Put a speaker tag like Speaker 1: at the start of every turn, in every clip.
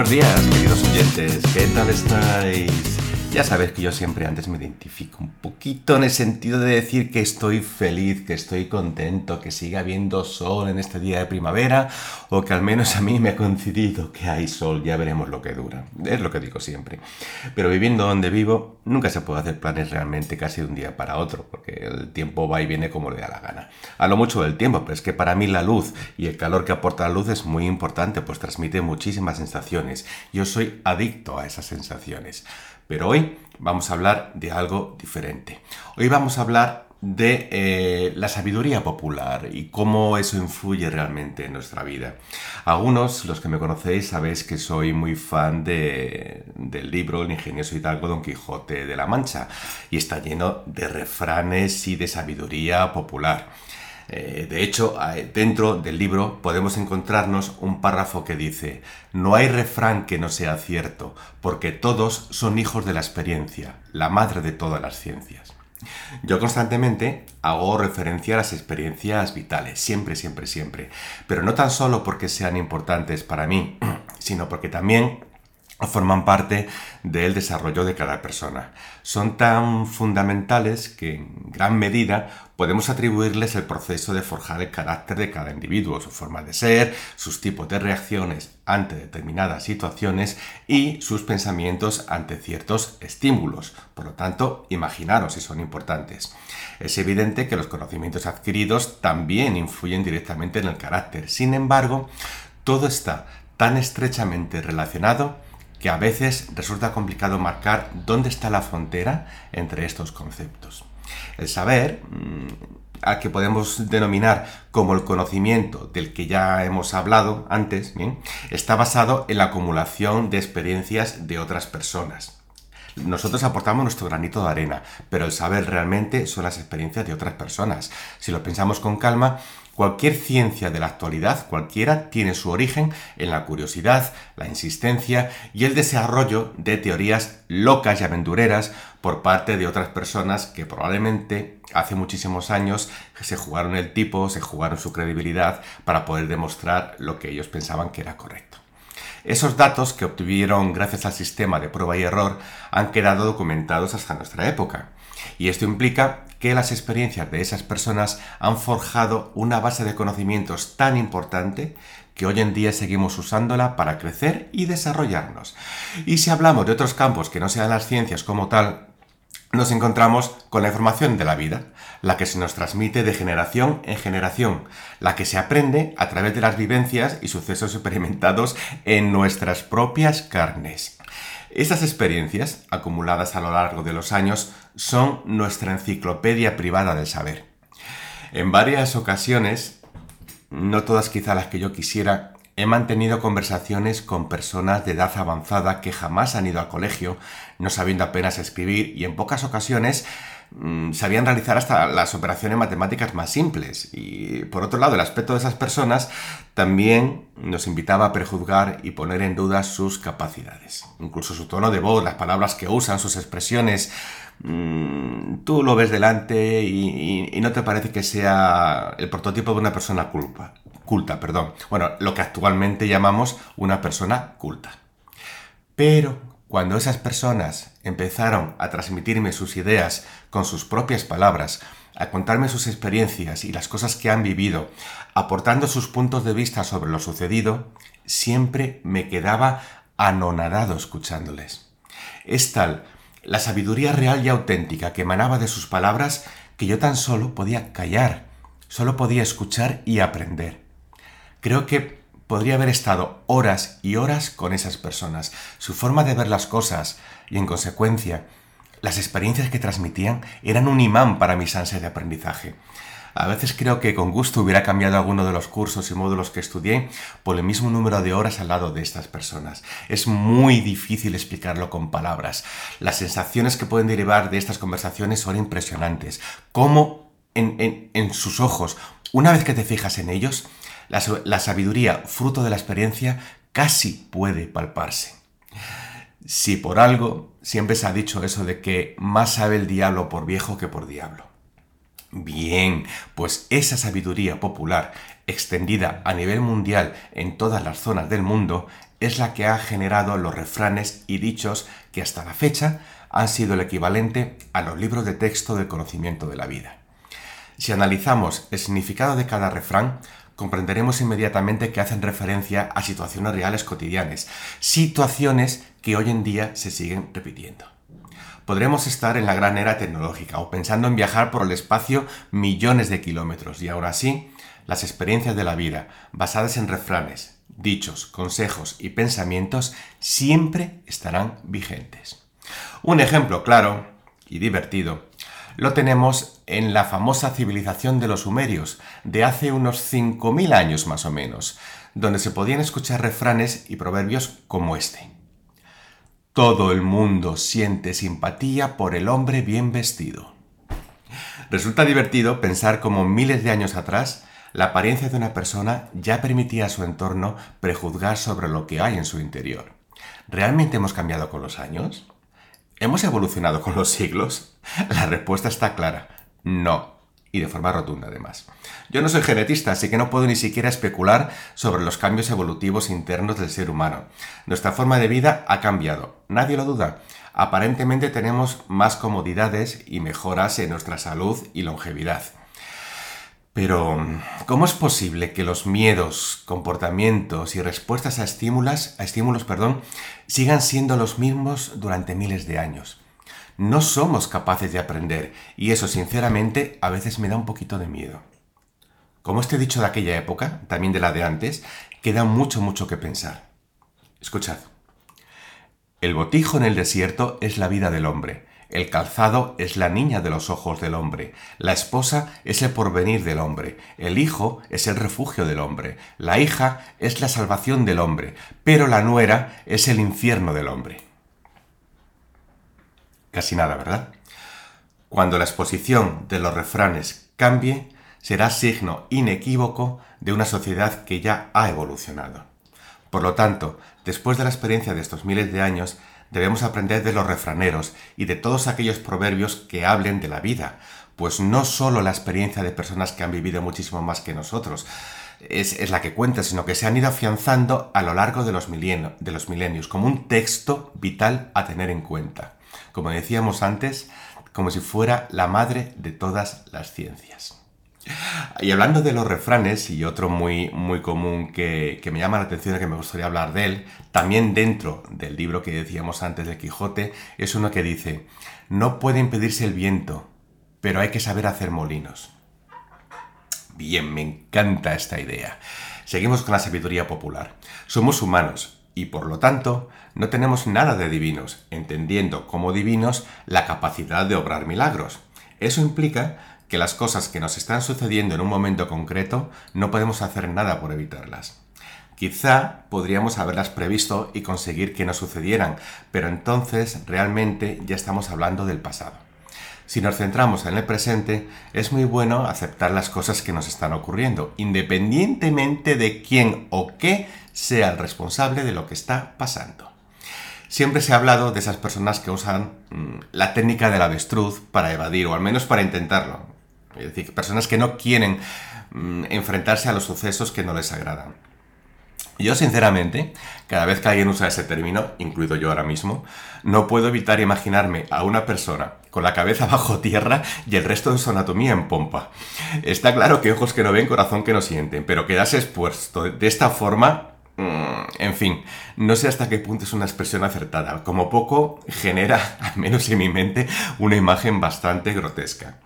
Speaker 1: Buenos días, queridos oyentes, ¿qué tal estáis? Ya sabes que yo siempre antes me identifico un poquito en el sentido de decir que estoy feliz, que estoy contento, que siga habiendo sol en este día de primavera o que al menos a mí me ha coincidido que hay sol, ya veremos lo que dura. Es lo que digo siempre. Pero viviendo donde vivo, nunca se puede hacer planes realmente casi de un día para otro, porque el tiempo va y viene como le da la gana. Hablo mucho del tiempo, pero es que para mí la luz y el calor que aporta la luz es muy importante, pues transmite muchísimas sensaciones. Yo soy adicto a esas sensaciones. Pero hoy vamos a hablar de algo diferente. Hoy vamos a hablar de eh, la sabiduría popular y cómo eso influye realmente en nuestra vida. Algunos, los que me conocéis, sabéis que soy muy fan de, del libro El ingenioso hidalgo Don Quijote de la Mancha y está lleno de refranes y de sabiduría popular. Eh, de hecho, dentro del libro podemos encontrarnos un párrafo que dice, no hay refrán que no sea cierto, porque todos son hijos de la experiencia, la madre de todas las ciencias. Yo constantemente hago referencia a las experiencias vitales, siempre, siempre, siempre, pero no tan solo porque sean importantes para mí, sino porque también forman parte del desarrollo de cada persona. Son tan fundamentales que en gran medida podemos atribuirles el proceso de forjar el carácter de cada individuo, su forma de ser, sus tipos de reacciones ante determinadas situaciones y sus pensamientos ante ciertos estímulos. Por lo tanto, imaginaros si son importantes. Es evidente que los conocimientos adquiridos también influyen directamente en el carácter. Sin embargo, todo está tan estrechamente relacionado que a veces resulta complicado marcar dónde está la frontera entre estos conceptos. El saber, mm, al que podemos denominar como el conocimiento del que ya hemos hablado antes, está basado en la acumulación de experiencias de otras personas. Nosotros aportamos nuestro granito de arena, pero el saber realmente son las experiencias de otras personas. Si lo pensamos con calma, Cualquier ciencia de la actualidad, cualquiera, tiene su origen en la curiosidad, la insistencia y el desarrollo de teorías locas y aventureras por parte de otras personas que probablemente hace muchísimos años se jugaron el tipo, se jugaron su credibilidad para poder demostrar lo que ellos pensaban que era correcto. Esos datos que obtuvieron gracias al sistema de prueba y error han quedado documentados hasta nuestra época. Y esto implica que las experiencias de esas personas han forjado una base de conocimientos tan importante que hoy en día seguimos usándola para crecer y desarrollarnos. Y si hablamos de otros campos que no sean las ciencias como tal, nos encontramos con la información de la vida, la que se nos transmite de generación en generación, la que se aprende a través de las vivencias y sucesos experimentados en nuestras propias carnes. Estas experiencias, acumuladas a lo largo de los años, son nuestra enciclopedia privada del saber. En varias ocasiones, no todas quizá las que yo quisiera, he mantenido conversaciones con personas de edad avanzada que jamás han ido al colegio, no sabiendo apenas escribir y en pocas ocasiones Mm, sabían realizar hasta las operaciones matemáticas más simples. Y por otro lado, el aspecto de esas personas también nos invitaba a prejuzgar y poner en duda sus capacidades. Incluso su tono de voz, las palabras que usan, sus expresiones. Mm, tú lo ves delante y, no te parece que sea el prototipo de una persona culpa, culta. Perdón. Bueno, lo que actualmente llamamos una persona culta. Pero cuando esas personas empezaron a transmitirme sus ideas con sus propias palabras, a contarme sus experiencias y las cosas que han vivido, aportando sus puntos de vista sobre lo sucedido, siempre me quedaba anonadado escuchándoles. Es tal la sabiduría real y auténtica que emanaba de sus palabras que yo tan solo podía callar, solo podía escuchar y aprender. Creo que podría haber estado horas y horas con esas personas. Su forma de ver las cosas y, en consecuencia, las experiencias que transmitían eran un imán para mis ansias de aprendizaje. A veces creo que con gusto hubiera cambiado alguno de los cursos y módulos que estudié por el mismo número de horas al lado de estas personas. Es muy difícil explicarlo con palabras. Las sensaciones que pueden derivar de estas conversaciones son impresionantes. Cómo en, en sus ojos, una vez que te fijas en ellos, la, sabiduría, fruto de la experiencia, casi puede palparse. Si por algo siempre se ha dicho eso de que más sabe el diablo por viejo que por diablo. Bien, pues esa sabiduría popular, extendida a nivel mundial en todas las zonas del mundo, es la que ha generado los refranes y dichos que hasta la fecha han sido el equivalente a los libros de texto del conocimiento de la vida. Si analizamos el significado de cada refrán, comprenderemos inmediatamente que hacen referencia a situaciones reales cotidianas, situaciones que hoy en día se siguen repitiendo. Podremos estar en la gran era tecnológica o pensando en viajar por el espacio millones de kilómetros y aún así, las experiencias de la vida, basadas en refranes, dichos, consejos y pensamientos, siempre estarán vigentes. Un ejemplo claro y divertido lo tenemos en la famosa civilización de los sumerios, de hace unos 5.000 años más o menos, donde se podían escuchar refranes y proverbios como este. Todo el mundo siente simpatía por el hombre bien vestido. Resulta divertido pensar cómo miles de años atrás la apariencia de una persona ya permitía a su entorno prejuzgar sobre lo que hay en su interior. ¿Realmente hemos cambiado con los años? ¿Hemos evolucionado con los siglos? La respuesta está clara. No. Y de forma rotunda además. Yo no soy genetista, así que no puedo ni siquiera especular sobre los cambios evolutivos internos del ser humano. Nuestra forma de vida ha cambiado, nadie lo duda. Aparentemente tenemos más comodidades y mejoras en nuestra salud y longevidad. Pero, ¿cómo es posible que los miedos, comportamientos y respuestas a estímulos, a estímulos perdón, sigan siendo los mismos durante miles de años? No somos capaces de aprender y eso sinceramente a veces me da un poquito de miedo. Como este dicho de aquella época, también de la de antes, queda mucho, mucho que pensar. Escuchad. El botijo en el desierto es la vida del hombre el calzado es la niña de los ojos del hombre, la esposa es el porvenir del hombre, el hijo es el refugio del hombre, la hija es la salvación del hombre, pero la nuera es el infierno del hombre. Casi nada, ¿verdad? Cuando la exposición de los refranes cambie, será signo inequívoco de una sociedad que ya ha evolucionado. Por lo tanto, después de la experiencia de estos miles de años, debemos aprender de los refraneros y de todos aquellos proverbios que hablen de la vida, pues no solo la experiencia de personas que han vivido muchísimo más que nosotros es, la que cuenta, sino que se han ido afianzando a lo largo de los, milenios como un texto vital a tener en cuenta. Como decíamos antes, como si fuera la madre de todas las ciencias. Y hablando de los refranes, y otro muy, muy común que, me llama la atención y que me gustaría hablar de él, también dentro del libro que decíamos antes de Quijote, es uno que dice, no puede impedirse el viento, pero hay que saber hacer molinos. Bien, me encanta esta idea. Seguimos con la sabiduría popular. Somos humanos y por lo tanto no tenemos nada de divinos, entendiendo como divinos la capacidad de obrar milagros. Eso implica que las cosas que nos están sucediendo en un momento concreto no podemos hacer nada por evitarlas. Quizá podríamos haberlas previsto y conseguir que no sucedieran, pero entonces realmente ya estamos hablando del pasado. Si nos centramos en el presente, es muy bueno aceptar las cosas que nos están ocurriendo, independientemente de quién o qué sea el responsable de lo que está pasando. Siempre se ha hablado de esas personas que usan mm, la técnica del avestruz para evadir, o al menos para intentarlo. Es decir, personas que no quieren mm, enfrentarse a los sucesos que no les agradan. Yo, sinceramente, cada vez que alguien usa ese término, incluido yo ahora mismo, no puedo evitar imaginarme a una persona con la cabeza bajo tierra y el resto de su anatomía en pompa. Está claro que ojos que no ven, corazón que no sienten, pero quedarse expuesto de esta forma en fin, no sé hasta qué punto es una expresión acertada. Como poco genera, al menos en mi mente, una imagen bastante grotesca.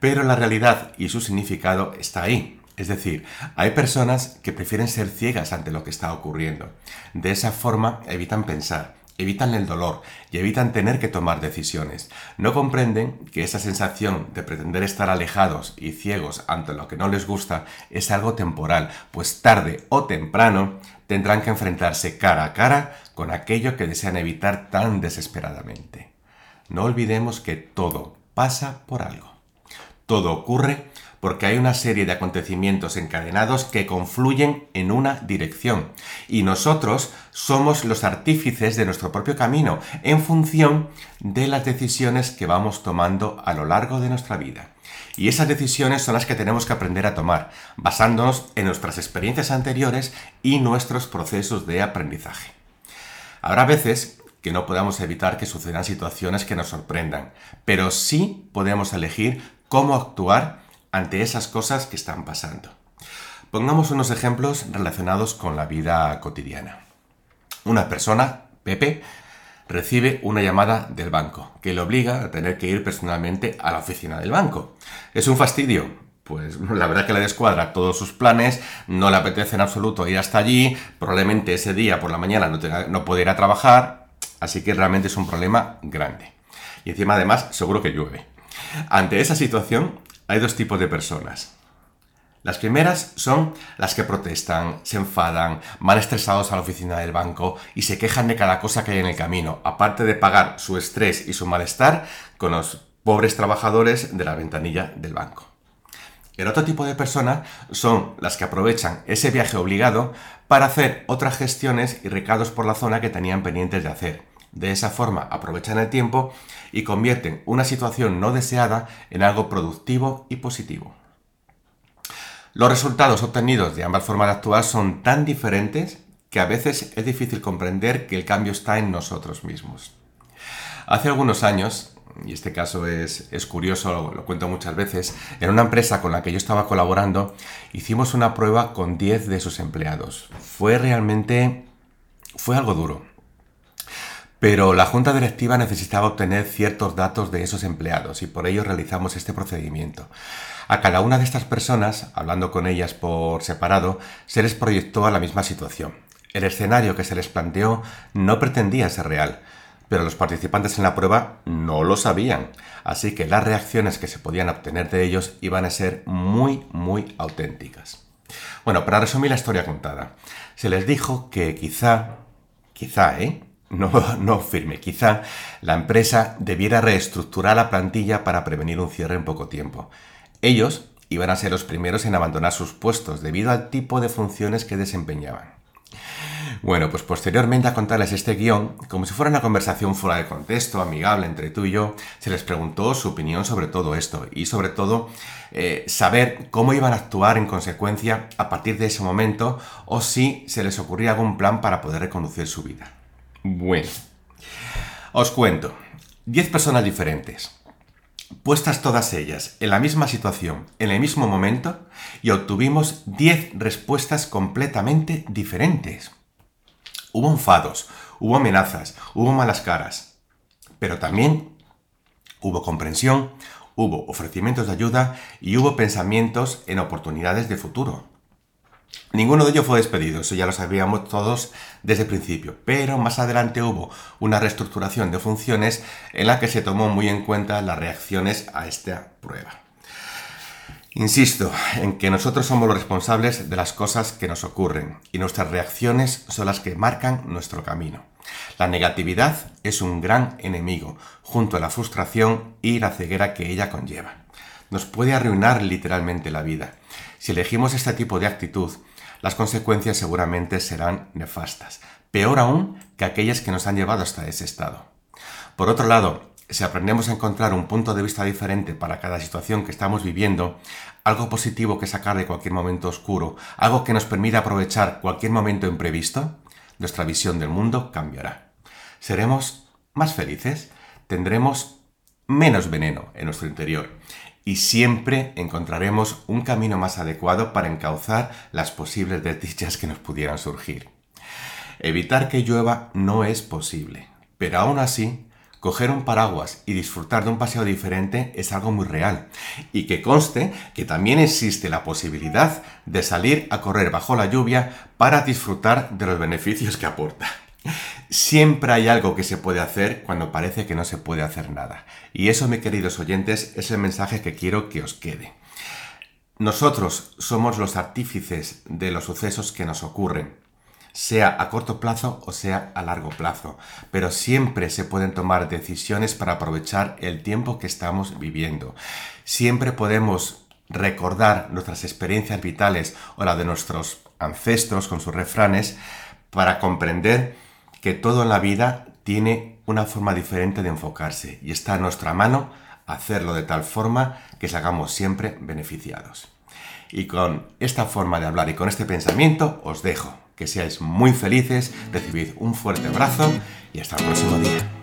Speaker 1: Pero la realidad y su significado está ahí. Es decir, hay personas que prefieren ser ciegas ante lo que está ocurriendo. De esa forma evitan pensar, evitan el dolor y evitan tener que tomar decisiones. No comprenden que esa sensación de pretender estar alejados y ciegos ante lo que no les gusta es algo temporal, pues tarde o temprano tendrán que enfrentarse cara a cara con aquello que desean evitar tan desesperadamente. No olvidemos que todo pasa por algo. Todo ocurre porque hay una serie de acontecimientos encadenados que confluyen en una dirección y nosotros somos los artífices de nuestro propio camino en función de las decisiones que vamos tomando a lo largo de nuestra vida. Y esas decisiones son las que tenemos que aprender a tomar, basándonos en nuestras experiencias anteriores y nuestros procesos de aprendizaje. Habrá veces que no podamos evitar que sucedan situaciones que nos sorprendan, pero sí podemos elegir cómo actuar ante esas cosas que están pasando. Pongamos unos ejemplos relacionados con la vida cotidiana. Una persona, Pepe, recibe una llamada del banco que le obliga a tener que ir personalmente a la oficina del banco. Es un fastidio, pues la verdad que le descuadra todos sus planes, no le apetece en absoluto ir hasta allí, probablemente ese día por la mañana no, no puede ir a trabajar, así que realmente es un problema grande. Y encima además seguro que llueve. Ante esa situación hay dos tipos de personas. Las primeras son las que protestan, se enfadan, van estresados a la oficina del banco y se quejan de cada cosa que hay en el camino, aparte de pagar su estrés y su malestar con los pobres trabajadores de la ventanilla del banco. El otro tipo de personas son las que aprovechan ese viaje obligado para hacer otras gestiones y recados por la zona que tenían pendientes de hacer. De esa forma aprovechan el tiempo y convierten una situación no deseada en algo productivo y positivo. Los resultados obtenidos de ambas formas de actuar son tan diferentes que a veces es difícil comprender que el cambio está en nosotros mismos. Hace algunos años, y este caso es, curioso, lo, cuento muchas veces, en una empresa con la que yo estaba colaborando, hicimos una prueba con 10 de sus empleados. Fue realmente... fue algo duro. Pero la junta directiva necesitaba obtener ciertos datos de esos empleados y por ello realizamos este procedimiento. A cada una de estas personas, hablando con ellas por separado, se les proyectó a la misma situación. El escenario que se les planteó no pretendía ser real, pero los participantes en la prueba no lo sabían, así que las reacciones que se podían obtener de ellos iban a ser muy, muy auténticas. Bueno, para resumir la historia contada, se les dijo que quizá, quizá, ¿eh? No, firme, quizá la empresa debiera reestructurar la plantilla para prevenir un cierre en poco tiempo. Ellos iban a ser los primeros en abandonar sus puestos debido al tipo de funciones que desempeñaban. Bueno, pues posteriormente a contarles este guion, como si fuera una conversación fuera de contexto, amigable entre tú y yo, se les preguntó su opinión sobre todo esto y sobre todo eh, saber cómo iban a actuar en consecuencia a partir de ese momento o si se les ocurría algún plan para poder reconducir su vida. Bueno, os cuento. 10 personas diferentes, puestas todas ellas en la misma situación, en el mismo momento, y obtuvimos 10 respuestas completamente diferentes. Hubo enfados, hubo amenazas, hubo malas caras, pero también hubo comprensión, hubo ofrecimientos de ayuda y hubo pensamientos en oportunidades de futuro. Ninguno de ellos fue despedido, eso ya lo sabíamos todos desde el principio, pero más adelante hubo una reestructuración de funciones en la que se tomó muy en cuenta las reacciones a esta prueba. Insisto en que nosotros somos los responsables de las cosas que nos ocurren y nuestras reacciones son las que marcan nuestro camino. La negatividad es un gran enemigo, junto a la frustración y la ceguera que ella conlleva. Nos puede arruinar literalmente la vida. Si elegimos este tipo de actitud, las consecuencias seguramente serán nefastas, peor aún que aquellas que nos han llevado hasta ese estado. Por otro lado, si aprendemos a encontrar un punto de vista diferente para cada situación que estamos viviendo, algo positivo que sacar de cualquier momento oscuro, algo que nos permita aprovechar cualquier momento imprevisto, nuestra visión del mundo cambiará. Seremos más felices, tendremos menos veneno en nuestro interior y siempre encontraremos un camino más adecuado para encauzar las posibles desdichas que nos pudieran surgir. Evitar que llueva no es posible, pero aún así, coger un paraguas y disfrutar de un paseo diferente es algo muy real. Y que conste que también existe la posibilidad de salir a correr bajo la lluvia para disfrutar de los beneficios que aporta. Siempre hay algo que se puede hacer cuando parece que no se puede hacer nada. Y eso, mis queridos oyentes, es el mensaje que quiero que os quede. Nosotros somos los artífices de los sucesos que nos ocurren, sea a corto plazo o sea a largo plazo, pero siempre se pueden tomar decisiones para aprovechar el tiempo que estamos viviendo. Siempre podemos recordar nuestras experiencias vitales o la de nuestros ancestros con sus refranes para comprender que todo en la vida tiene una forma diferente de enfocarse y está a nuestra mano hacerlo de tal forma que salgamos siempre beneficiados. Y con esta forma de hablar y con este pensamiento os dejo. que seáis muy felices, recibid un fuerte abrazo y hasta el próximo día.